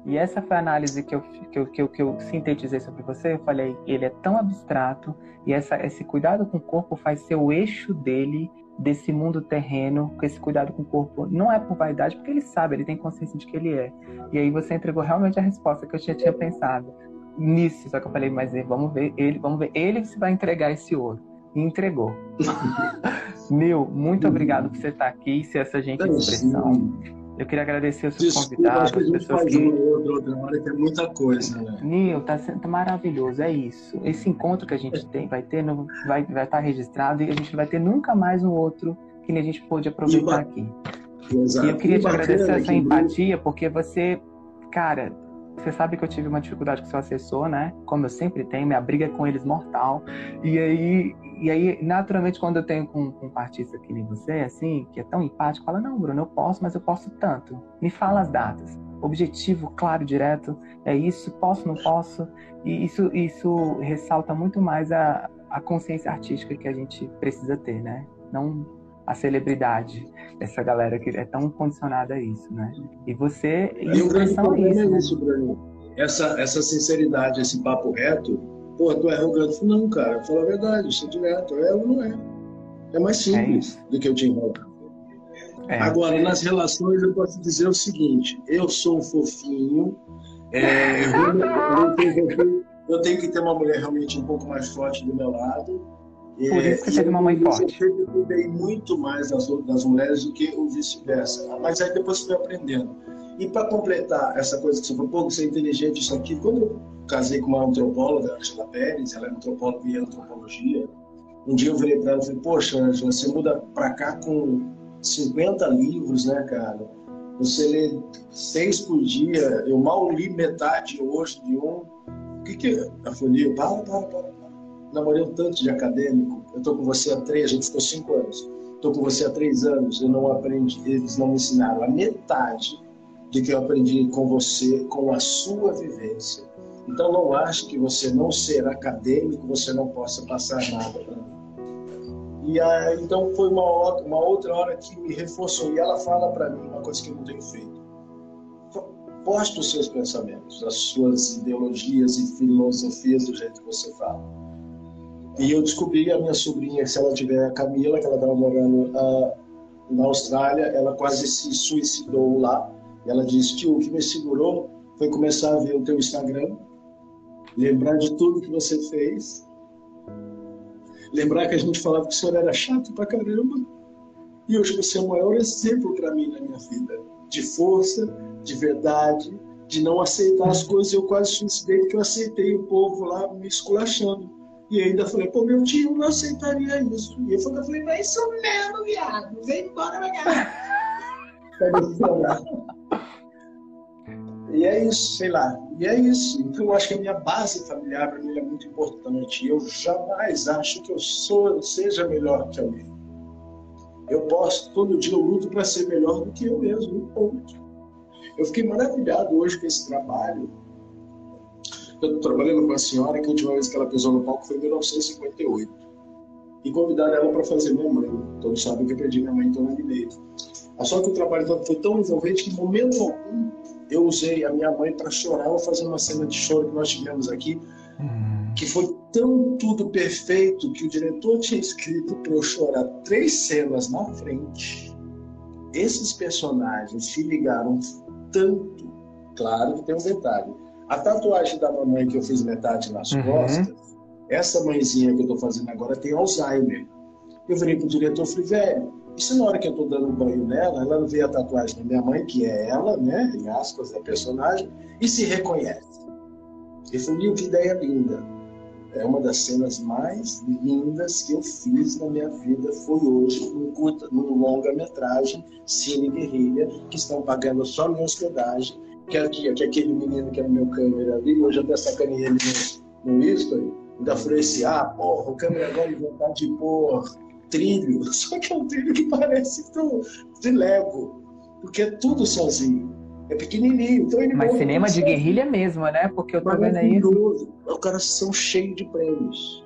e essa foi a análise que eu, que eu, que eu, que eu sintetizei sobre você. Eu falei, ele é tão abstrato e essa, esse cuidado com o corpo faz ser o eixo dele desse mundo terreno, com esse cuidado com o corpo. Não é por vaidade, porque ele sabe, ele tem consciência de que ele é. E aí você entregou realmente a resposta que eu já tinha pensado nisso. Só que eu falei, mas vamos ver ele, vamos ver ele se vai entregar esse ouro. E entregou. Nil, muito obrigado por você estar aqui e ser essa gente de expressão. Eu queria agradecer os seus Desculpa, convidados, as pessoas que. Outra, outra hora, tem muita coisa, né? Nil, tá sendo maravilhoso, é isso. Esse encontro que a gente tem, vai ter, no, vai, vai estar registrado e a gente vai ter nunca mais um outro que nem a gente pôde aproveitar aqui. Exato. E eu queria te agradecer essa empatia, porque você, cara, você sabe que eu tive uma dificuldade com seu assessor, né? Como eu sempre tenho, minha briga com eles mortal. E aí, e aí naturalmente, quando eu tenho com, com um artista que nem você, assim, que é tão empático, fala: Não, Bruno, eu posso, mas eu posso tanto. Me fala as datas. Objetivo claro, direto. É isso, posso, não posso. E isso, isso ressalta muito mais a, a consciência artística que a gente precisa ter, né? Não a celebridade, essa galera que é tão condicionada a isso, né? E você, e o grande problema é isso, né? isso Bruno. Essa, essa sinceridade, esse papo reto, pô, tu é arrogante. Não, cara, fala a verdade, isso é direto, é ou não é. É mais simples é do que eu te enrolar. É. Agora, nas relações, eu posso dizer o seguinte: eu sou um fofinho, é, eu, eu, tenho, eu tenho que ter uma mulher realmente um pouco mais forte do meu lado por isso que você teve uma mãe forte. Eu sempre cuidei muito mais das, das mulheres do que o vice-versa. Mas aí depois fui aprendendo. E para completar essa coisa que você falou, pô, você é inteligente, isso aqui, quando eu casei com uma antropóloga, Angela Pérez, ela é antropóloga e antropologia, um dia eu virei para ela e falei, poxa, Angela, você muda para cá com 50 livros, né, cara? Você lê seis por dia, eu mal li metade hoje de um. O que que... Ela falou, para, para, para namorei um tanto de acadêmico. Eu estou com você há três, a gente ficou cinco anos. Estou com você há três anos, eu não aprendi, eles não me ensinaram a metade de que eu aprendi com você, com a sua vivência. Então não acho que você não ser acadêmico, você não possa passar nada para mim. E então foi uma, uma outra hora que me reforçou. E ela fala para mim uma coisa que eu não tenho feito. Poste os seus pensamentos, as suas ideologias e filosofias do jeito que você fala e eu descobri a minha sobrinha, se ela tiver a Camila, que ela estava morando uh, na Austrália, ela quase se suicidou lá. E ela disse: tio, o que me segurou foi começar a ver o teu Instagram, lembrar de tudo que você fez, lembrar que a gente falava que o senhor era chato pra caramba. E hoje você é o maior exemplo para mim na minha vida. De força, de verdade, de não aceitar as coisas. Eu quase suicidei porque eu aceitei o povo lá me esculachando. E ainda falei, pô, meu tio não aceitaria isso. E eu falei, vai isso mesmo, viado. Vem embora, vai E é isso, sei lá. E é isso. Então eu acho que a minha base familiar para mim é muito importante. Eu jamais acho que eu sou, seja melhor que alguém. Eu posso, todo dia eu luto para ser melhor do que eu mesmo, ponto. Eu fiquei maravilhado hoje com esse trabalho. Eu trabalhando com uma senhora que a última vez que ela pisou no palco foi em 1958. E convidaram ela para fazer minha mãe. Todos sabem que eu perdi minha mãe em torno de meio. Só que o trabalho foi tão envolvente que, em momento algum, eu usei a minha mãe para chorar. Vou fazer uma cena de choro que nós tivemos aqui, hum. que foi tão tudo perfeito que o diretor tinha escrito para eu chorar três cenas na frente. Esses personagens se ligaram tanto. Claro que tem um detalhe. A tatuagem da mamãe que eu fiz metade nas uhum. costas, essa mãezinha que eu estou fazendo agora tem Alzheimer. Eu virei pro diretor e falei, velho, e se na hora que eu estou dando banho nela, ela vê a tatuagem da minha mãe, que é ela, né, em aspas, da personagem, e se reconhece? Ele falou, que ideia linda. É uma das cenas mais lindas que eu fiz na minha vida foi hoje, num, curta, num longa-metragem, Cine Guerrilha, que estão pagando só minha hospedagem, que, é, que, que aquele menino que é no meu câmera ali, hoje eu até sacanei ele no, no history, ainda falei assim, ah, porra, o câmera agora inventar de pôr trilho, só que é um trilho que parece do, de Lego, porque é tudo sozinho. É pequenininho. Então ele Mas cinema de guerrilha mesmo, né? Porque eu tô vendo aí. Os caras são cheios de prêmios.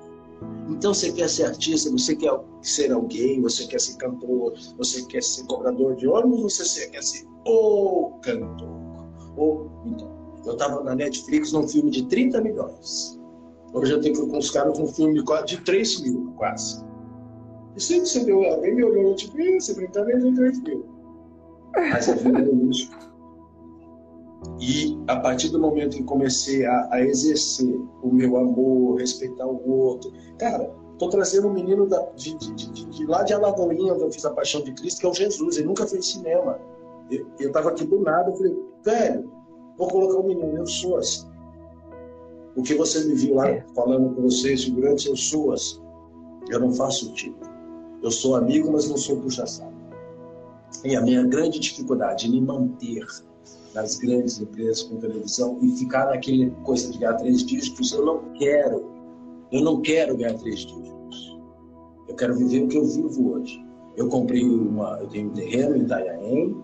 Então você quer ser artista, você quer ser alguém, você quer ser cantor, você quer ser cobrador de ônibus, você quer ser o cantor. Ou, então, eu estava na Netflix num filme de 30 milhões. Hoje eu tenho que ir com os caras com um filme de 3 mil, quase. E sempre você deu, alguém me olhou, tipo, você brincadeira de 3 mil. Mas a vida. E a partir do momento que comecei a, a exercer o meu amor, respeitar o outro, cara, tô trazendo um menino da, de, de, de, de, lá de Alagoinha, onde eu fiz a Paixão de Cristo, que é o Jesus. Ele nunca fez cinema. Eu, eu tava aqui do nada, eu falei, velho, vou colocar o um menino, eu sou assim. O que você me viu lá é. falando com vocês, figurantes, eu sou assim. Eu não faço tipo. Eu sou amigo, mas não sou puxa-saco. E a minha grande dificuldade é me manter nas grandes empresas com televisão e ficar naquele coisa de ganhar três dígitos, eu não quero. Eu não quero ganhar três dígitos. Eu quero viver o que eu vivo hoje. Eu comprei uma, eu tenho um terreno em Itanhaém,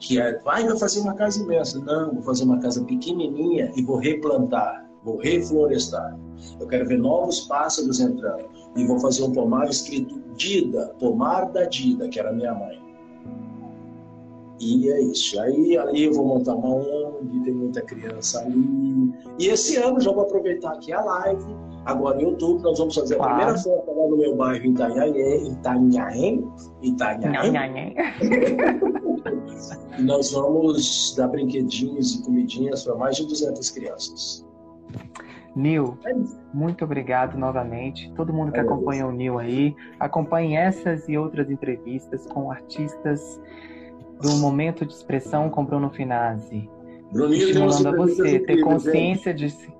que é, vai, vai fazer uma casa imensa. Não, vou fazer uma casa pequenininha e vou replantar, vou reflorestar. Eu quero ver novos pássaros entrando e vou fazer um pomar escrito Dida, pomar da Dida, que era minha mãe. E é isso. Aí ali eu vou montar uma ONG, tem muita criança ali. E esse ano já vou aproveitar aqui a live. Agora em outubro nós vamos fazer a claro. primeira festa lá no meu bairro em Itanhaém. Itanhaém. Itanhaém. e nós vamos dar brinquedinhos e comidinhas para mais de 200 crianças. Nil, é muito obrigado novamente. Todo mundo que acompanha o Nil aí, acompanhe essas e outras entrevistas com artistas do momento de expressão com Bruno Finazzi. Bruninho estimulando a você ter consciência de si,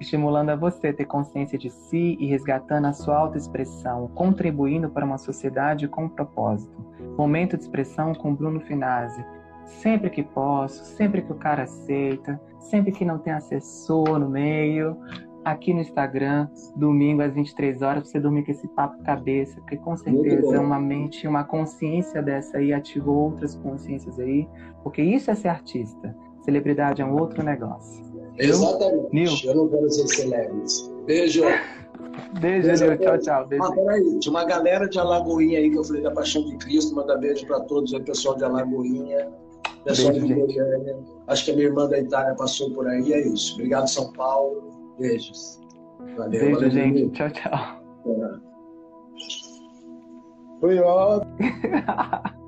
estimulando a você ter consciência de si e resgatando a sua autoexpressão, contribuindo para uma sociedade com propósito. Momento de expressão com Bruno Finazzi. Sempre que posso, sempre que o cara aceita, sempre que não tem assessor no meio, aqui no Instagram, domingo às 23 horas, você dormir com esse papo cabeça, porque com certeza uma mente, uma consciência dessa aí ativou outras consciências aí, porque isso é ser artista. Celebridade é um outro negócio. Exatamente. Nil? Eu não quero ser celebre. Beijo. Beijo, beijo. Tchau, tchau. Beijo. Ah, peraí. Tinha uma galera de Alagoinha aí que eu falei da Paixão de Cristo. Manda beijo para todos aí, pessoal de Alagoinha. Pessoal beijo, de Goiânia. Acho que a minha irmã da Itália passou por aí. É isso. Obrigado, São Paulo. Beijos. Valeu, Beijo, valeu, gente. Tchau, tchau. Foi ótimo.